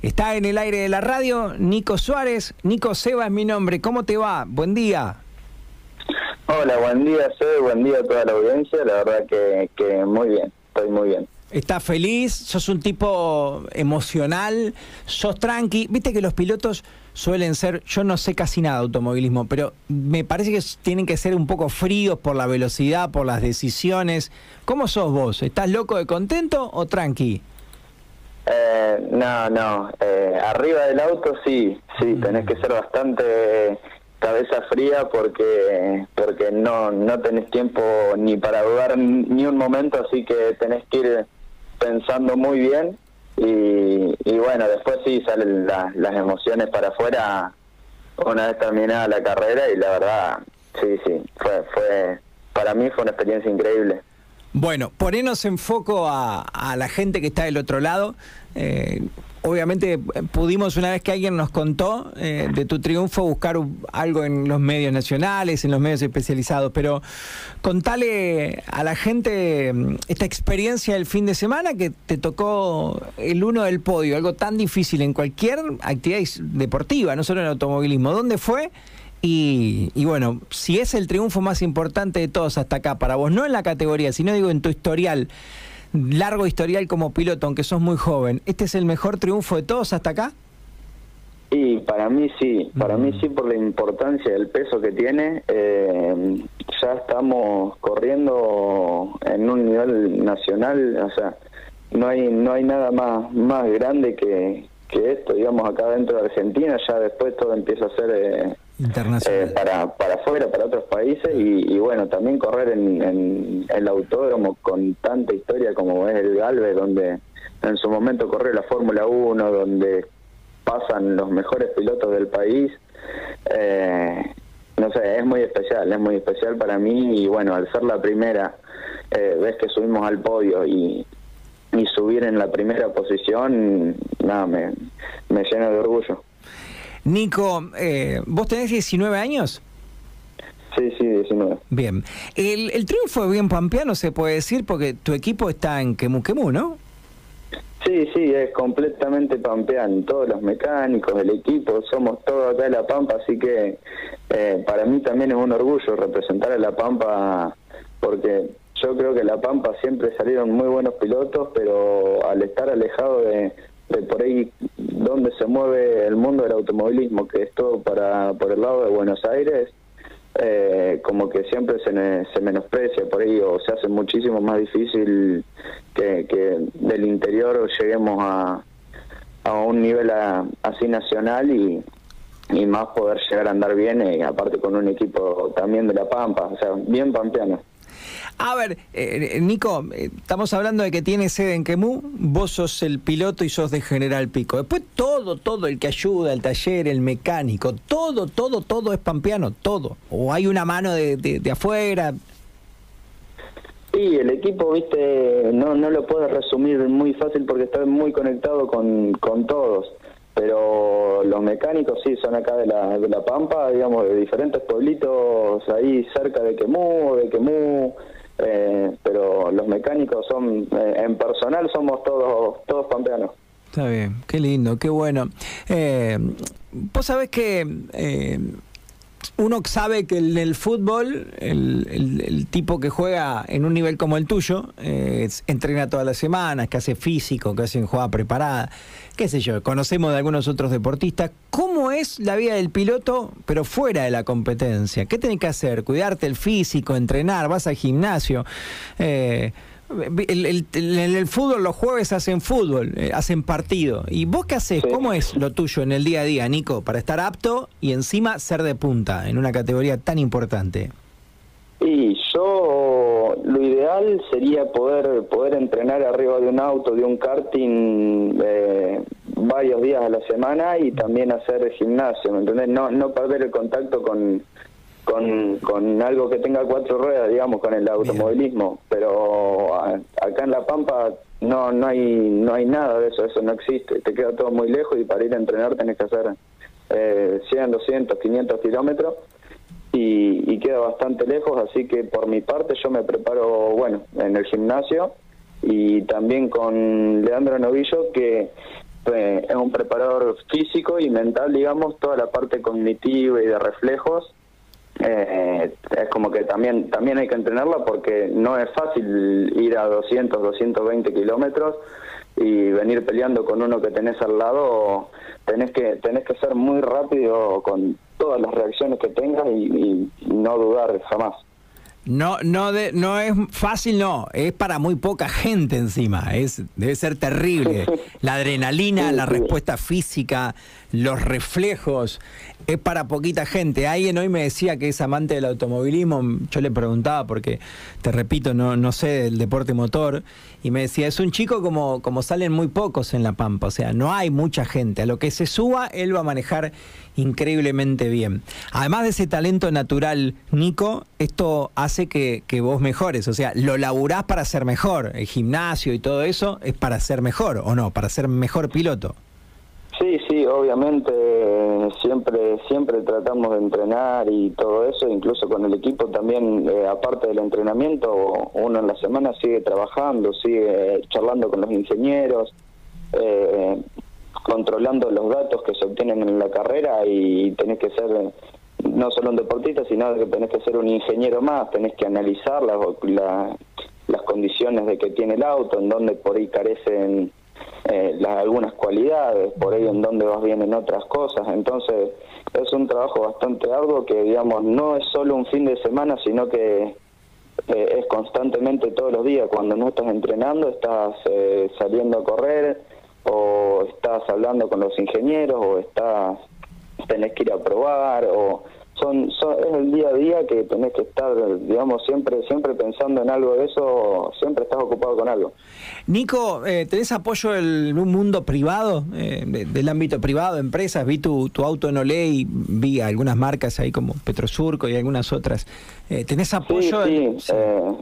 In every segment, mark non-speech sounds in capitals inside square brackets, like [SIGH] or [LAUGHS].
Está en el aire de la radio Nico Suárez. Nico Seba es mi nombre. ¿Cómo te va? Buen día. Hola, buen día, Seba. Buen día a toda la audiencia. La verdad que, que muy bien. Estoy muy bien. ¿Estás feliz? ¿Sos un tipo emocional? ¿Sos tranqui? Viste que los pilotos suelen ser, yo no sé casi nada de automovilismo, pero me parece que tienen que ser un poco fríos por la velocidad, por las decisiones. ¿Cómo sos vos? ¿Estás loco de contento o tranqui? Eh, no, no. Eh, arriba del auto sí, sí, mm. tenés que ser bastante cabeza fría porque porque no no tenés tiempo ni para dudar ni un momento, así que tenés que ir pensando muy bien y, bueno, después sí salen las emociones para afuera una vez terminada la carrera y la verdad, sí, sí, fue, fue para mí fue una experiencia increíble. Bueno, ponernos en foco a, a la gente que está del otro lado. Eh, obviamente eh, pudimos una vez que alguien nos contó eh, de tu triunfo buscar algo en los medios nacionales, en los medios especializados, pero contale a la gente mm, esta experiencia del fin de semana que te tocó el uno del podio, algo tan difícil en cualquier actividad deportiva, no solo en automovilismo. ¿Dónde fue? Y, y, bueno, si es el triunfo más importante de todos hasta acá, para vos, no en la categoría, sino digo en tu historial, largo historial como piloto, aunque sos muy joven, ¿este es el mejor triunfo de todos hasta acá? Y para mí sí, para mí sí por la importancia del peso que tiene. Eh, ya estamos corriendo en un nivel nacional, o sea, no hay no hay nada más más grande que, que esto, digamos, acá dentro de Argentina. Ya después todo empieza a ser eh, Eh, para, para afuera, para otros países y, bueno, también correr en, el autódromo con tanta historia como es el Galvez, donde en su momento corrió la Fórmula 1, donde pasan los mejores pilotos del país. Eh, no sé, es muy especial, es muy especial para mí y bueno, al ser la primera eh, vez que subimos al podio y, y subir en la primera posición, nada, me, me llena de orgullo. Nico, eh, ¿vos tenés 19 años? Sí, sí, 19. Bien. El, el triunfo de bien pampeano se puede decir porque tu equipo está en Quemu Quemu, ¿no? Sí, sí, es completamente pampeano. Todos los mecánicos, el equipo, somos todos acá de La Pampa, así que eh, para mí también es un orgullo representar a La Pampa porque yo creo que La Pampa siempre salieron muy buenos pilotos, pero al estar alejado de, de por ahí donde se mueve el mundo del automovilismo, que es todo para por el lado de Buenos Aires, eh, como que siempre se, menosprecia por ahí o se hace muchísimo más difícil que, del interior lleguemos a, a un nivel así nacional y, y más poder llegar a andar bien, y aparte con un equipo también de La Pampa, o sea, bien pampeano. A ver, eh, Nico, eh, estamos hablando de que tiene sede en Quemú, vos sos el piloto y sos de General Pico. Después todo, todo el que ayuda, el taller, el mecánico, todo, todo, todo es pampeano, todo. O hay una mano de, de, afuera. Sí, el equipo, viste, no, no lo puedo resumir muy fácil porque está muy conectado con, con todos pero los mecánicos sí son acá de la, de la Pampa, digamos, de diferentes pueblitos ahí cerca de Quemú, de Quemú, eh, pero los mecánicos son, eh, en personal somos todos, todos pampeanos. Está bien, qué lindo, qué bueno. Eh, vos sabés que eh, uno sabe que en el fútbol, el, tipo que juega en un nivel como el tuyo, eh, entrena todas las semanas, que hace físico, que hace jugada preparada, qué sé yo, conocemos de algunos otros deportistas. ¿Cómo es la vida del piloto, pero fuera de la competencia? ¿Qué tenés que hacer? ¿Cuidarte el físico, entrenar, vas al gimnasio? Eh, el, el, fútbol los jueves hacen fútbol, eh, hacen partido. ¿Y vos qué haces? ¿Cómo es lo tuyo en el día a día, Nico, para estar apto y encima ser de punta en una categoría tan importante? Y yo lo ideal sería poder poder entrenar arriba de un auto, de un karting eh, varios días a la semana y también hacer gimnasio, ¿me entendés? No, no perder el contacto con, con, con algo que tenga cuatro ruedas, digamos, con el automovilismo, pero acá en La Pampa no no hay no hay nada de eso, eso no existe, te queda todo muy lejos y para ir a entrenar tenés que hacer eh, 100, 200, 500 kilómetros y, y queda bastante lejos, así que por mi parte yo me preparo, bueno, en el gimnasio y también con Leandro Novillo que es un preparador físico y mental, digamos, toda la parte cognitiva y de reflejos. Eh, es como que también también hay que entrenarla porque no es fácil ir a 200, 220 kilómetros y venir peleando con uno que tenés al lado, tenés que tenés que ser muy rápido con todas las reacciones que tengas y no dudar jamás. No, no, de, no es fácil, no, es para muy poca gente encima, es, debe ser terrible. [LAUGHS] La adrenalina, la respuesta física, los reflejos, es para poquita gente. Alguien hoy me decía que es amante del automovilismo, yo le preguntaba porque, te repito, no, no sé del deporte motor, y me decía, es un chico como, como salen muy pocos en La Pampa, o sea, no hay mucha gente, a lo que se suba, él va a manejar increíblemente bien. Además de ese talento natural, Nico, esto hace que, que vos mejores, o sea, lo laburás para ser mejor, el gimnasio y todo eso es para ser mejor, ¿o no? Para ser mejor piloto. Sí, sí, obviamente siempre siempre tratamos de entrenar y todo eso, incluso con el equipo también, eh, aparte del entrenamiento, uno en la semana sigue trabajando, sigue charlando con los ingenieros, eh, controlando los datos que se obtienen en la carrera y tenés que ser no solo un deportista, sino que tenés que ser un ingeniero más, tenés que analizar las condiciones de que tiene el auto, en dónde por ahí carecen eh, algunas cualidades, por ahí en donde vas bien en otras cosas. Entonces es un trabajo bastante arduo que, digamos, no es solo un fin de semana, sino que eh, es constantemente todos los días. Cuando no estás entrenando, estás eh, saliendo a correr o estás hablando con los ingenieros o estás tenés que ir a probar o son, es el día a día que tenés que estar, digamos, siempre siempre pensando en algo de eso, siempre estás ocupado con algo. Nico, eh, ¿tenés apoyo en un mundo privado, eh, del ámbito privado, empresas? Vi tu, tu auto en Olé y vi algunas marcas ahí como Petrosurco y algunas otras. Eh, ¿Tenés apoyo? Sí, sí. Eh,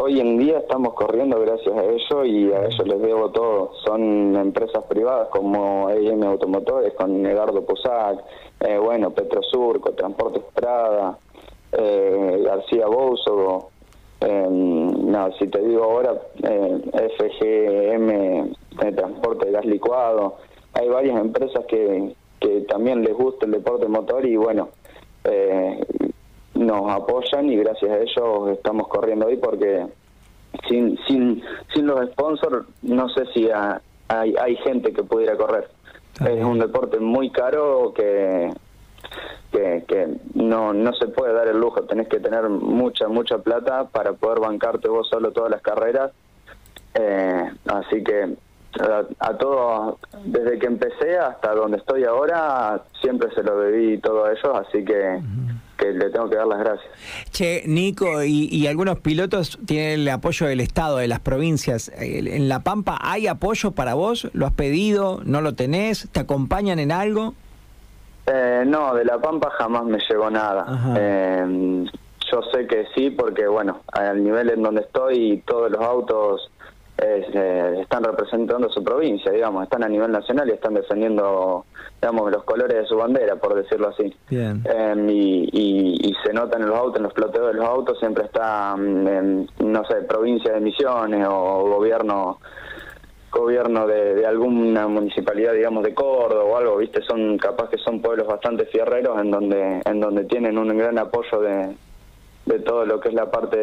hoy en día estamos corriendo gracias a ellos y a ellos les debo todo. Son empresas privadas como EM Automotores, con Edgardo Posac, eh, bueno, Petrosurco, Transporte Prada, eh, García Bouzo, eh, no, si te digo ahora, eh, FGM, Transporte de Gas Licuado, hay varias empresas que, que también les gusta el deporte motor y bueno, nos apoyan y gracias a ellos estamos corriendo hoy porque sin sin sin los sponsors no sé si hay, hay gente que pudiera correr. Es un deporte muy caro que, que, no, no se puede dar el lujo, tenés que tener mucha, mucha plata para poder bancarte vos solo todas las carreras. Eh, así que a, todo, desde que empecé hasta donde estoy ahora, siempre se lo debí todo a ellos, así que que le tengo que dar las gracias. Che, Nico, y, algunos pilotos tienen el apoyo del Estado, de las provincias. ¿En La Pampa hay apoyo para vos? ¿Lo has pedido? ¿No lo tenés? ¿Te acompañan en algo? Eh, no, de La Pampa jamás me llegó nada. Eh, yo sé que sí, porque bueno, al nivel en donde estoy, todos los autos eh, están representando su provincia, digamos, están a nivel nacional y están defendiendo, digamos, los colores de su bandera, por decirlo así. Bien. Em, y, se notan en los autos, en los ploteos de los autos, siempre está, mm, en, no sé, provincia de Misiones o gobierno gobierno de, alguna municipalidad digamos de Córdoba o algo viste son capaz que son pueblos bastante fierreros en donde en donde tienen un gran apoyo de, de todo lo que es la parte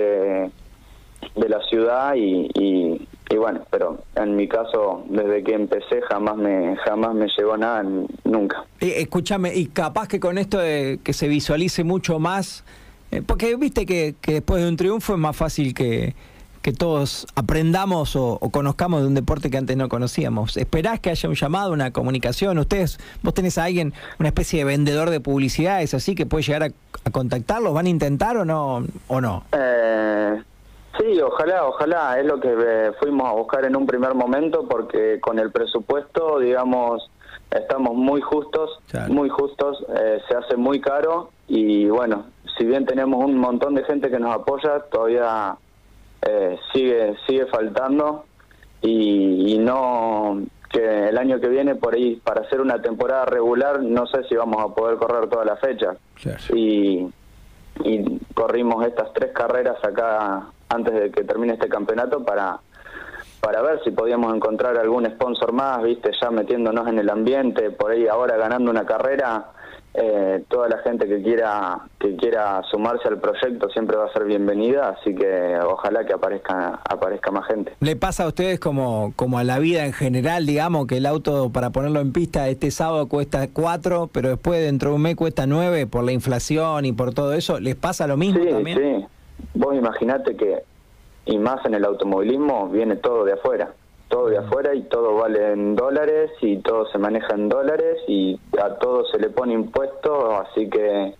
de, la ciudad y, y bueno, pero en mi caso, desde que empecé jamás me jamás me llegó nada, nunca. escúchame, y capaz que con esto de que se visualice mucho más, eh, porque viste que, que, después de un triunfo es más fácil que, que todos aprendamos o, conozcamos de un deporte que antes no conocíamos. ¿Esperás que haya un llamado, una comunicación? ¿Ustedes, vos tenés a alguien, una especie de vendedor de publicidades así que puede llegar a, a contactarlos? ¿Van a intentar o no? O no? Eh Sí, ojalá, ojalá, es lo que eh, fuimos a buscar en un primer momento porque con el presupuesto, digamos, estamos muy justos, muy justos, eh, se hace muy caro y bueno, si bien tenemos un montón de gente que nos apoya, todavía eh, sigue sigue faltando y, no que el año que viene por ahí para hacer una temporada regular no sé si vamos a poder correr toda la fecha. Y y corrimos estas tres carreras acá antes de que termine este campeonato para para ver si podíamos encontrar algún sponsor más, viste, ya metiéndonos en el ambiente, por ahí ahora ganando una carrera, eh, toda la gente que quiera que quiera sumarse al proyecto siempre va a ser bienvenida, así que ojalá que aparezca aparezca más gente. ¿Le pasa a ustedes como, como a la vida en general, digamos, que el auto para ponerlo en pista este sábado cuesta cuatro, pero después dentro de un mes cuesta nueve por la inflación y por todo eso? ¿Les pasa lo mismo sí, también? Sí, vos imaginate que, y más en el automovilismo, viene todo de afuera. Todo de afuera y todo vale en dólares y todo se maneja en dólares y a todo se le pone impuesto, así que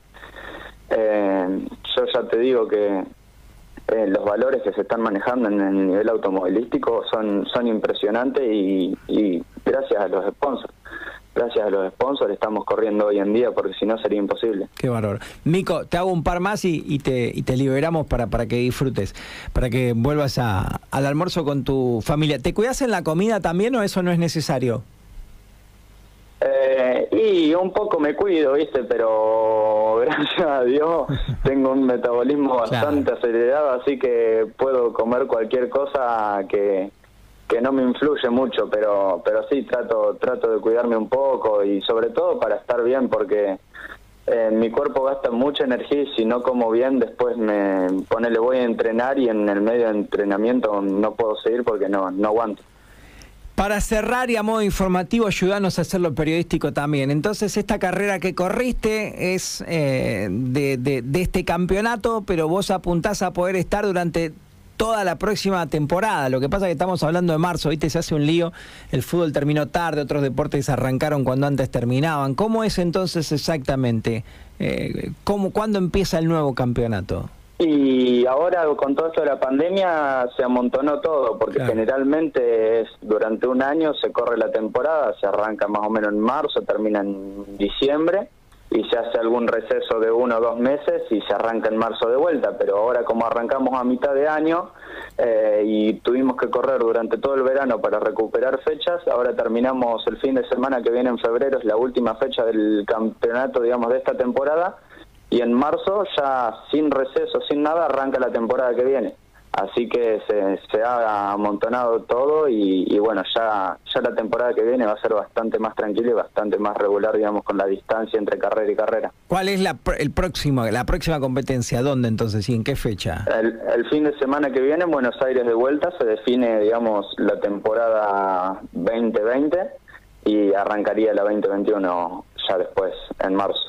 eh, yo ya te digo que eh, los valores que se están manejando en el nivel automovilístico son, son impresionantes y, y gracias a los sponsors gracias a los sponsors estamos corriendo hoy en día porque si no sería imposible. Qué valor. Mico, te hago un par más y, y, te, y te liberamos para, para que disfrutes, para que vuelvas a, al almuerzo con tu familia. ¿Te cuidas en la comida también o eso no es necesario? Eh, y un poco me cuido, ¿viste? Pero [LAUGHS] gracias a Dios tengo un metabolismo [LAUGHS] bastante claro. acelerado, así que puedo comer cualquier cosa que que no me influye mucho, pero pero sí trato trato de cuidarme un poco y sobre todo para estar bien porque eh, mi cuerpo gasta mucha energía y si no como bien después me pone le voy a entrenar y en el medio de entrenamiento no puedo seguir porque no no aguanto. Para cerrar y a modo informativo, ayudarnos a hacerlo periodístico también. Entonces, esta carrera que corriste es eh, de, de, de este campeonato, pero vos apuntás a poder estar durante toda la próxima temporada. Lo que pasa es que estamos hablando de marzo, ¿viste? Se hace un lío. El fútbol terminó tarde, otros deportes arrancaron cuando antes terminaban. ¿Cómo es entonces exactamente? Eh, ¿cómo, ¿Cuándo empieza el nuevo campeonato? Y ahora con todo esto de la pandemia se amontonó todo, porque claro. generalmente es durante un año se corre la temporada, se arranca más o menos en marzo, termina en diciembre y se hace algún receso de uno o dos meses y se arranca en marzo de vuelta, pero ahora como arrancamos a mitad de año eh, y tuvimos que correr durante todo el verano para recuperar fechas, ahora terminamos el fin de semana que viene en febrero, es la última fecha del campeonato, digamos, de esta temporada, y en marzo ya sin receso, sin nada, arranca la temporada que viene así que se, se ha amontonado todo y, y, bueno, ya, ya la temporada que viene va a ser bastante más tranquila y bastante más regular, digamos, con la distancia entre carrera y carrera. ¿Cuál es la, el próximo, la próxima competencia? ¿Dónde entonces y en qué fecha? El, el fin de semana que viene en Buenos Aires de vuelta se define, digamos, la temporada 2020 y arrancaría la 2021 ya después, en marzo.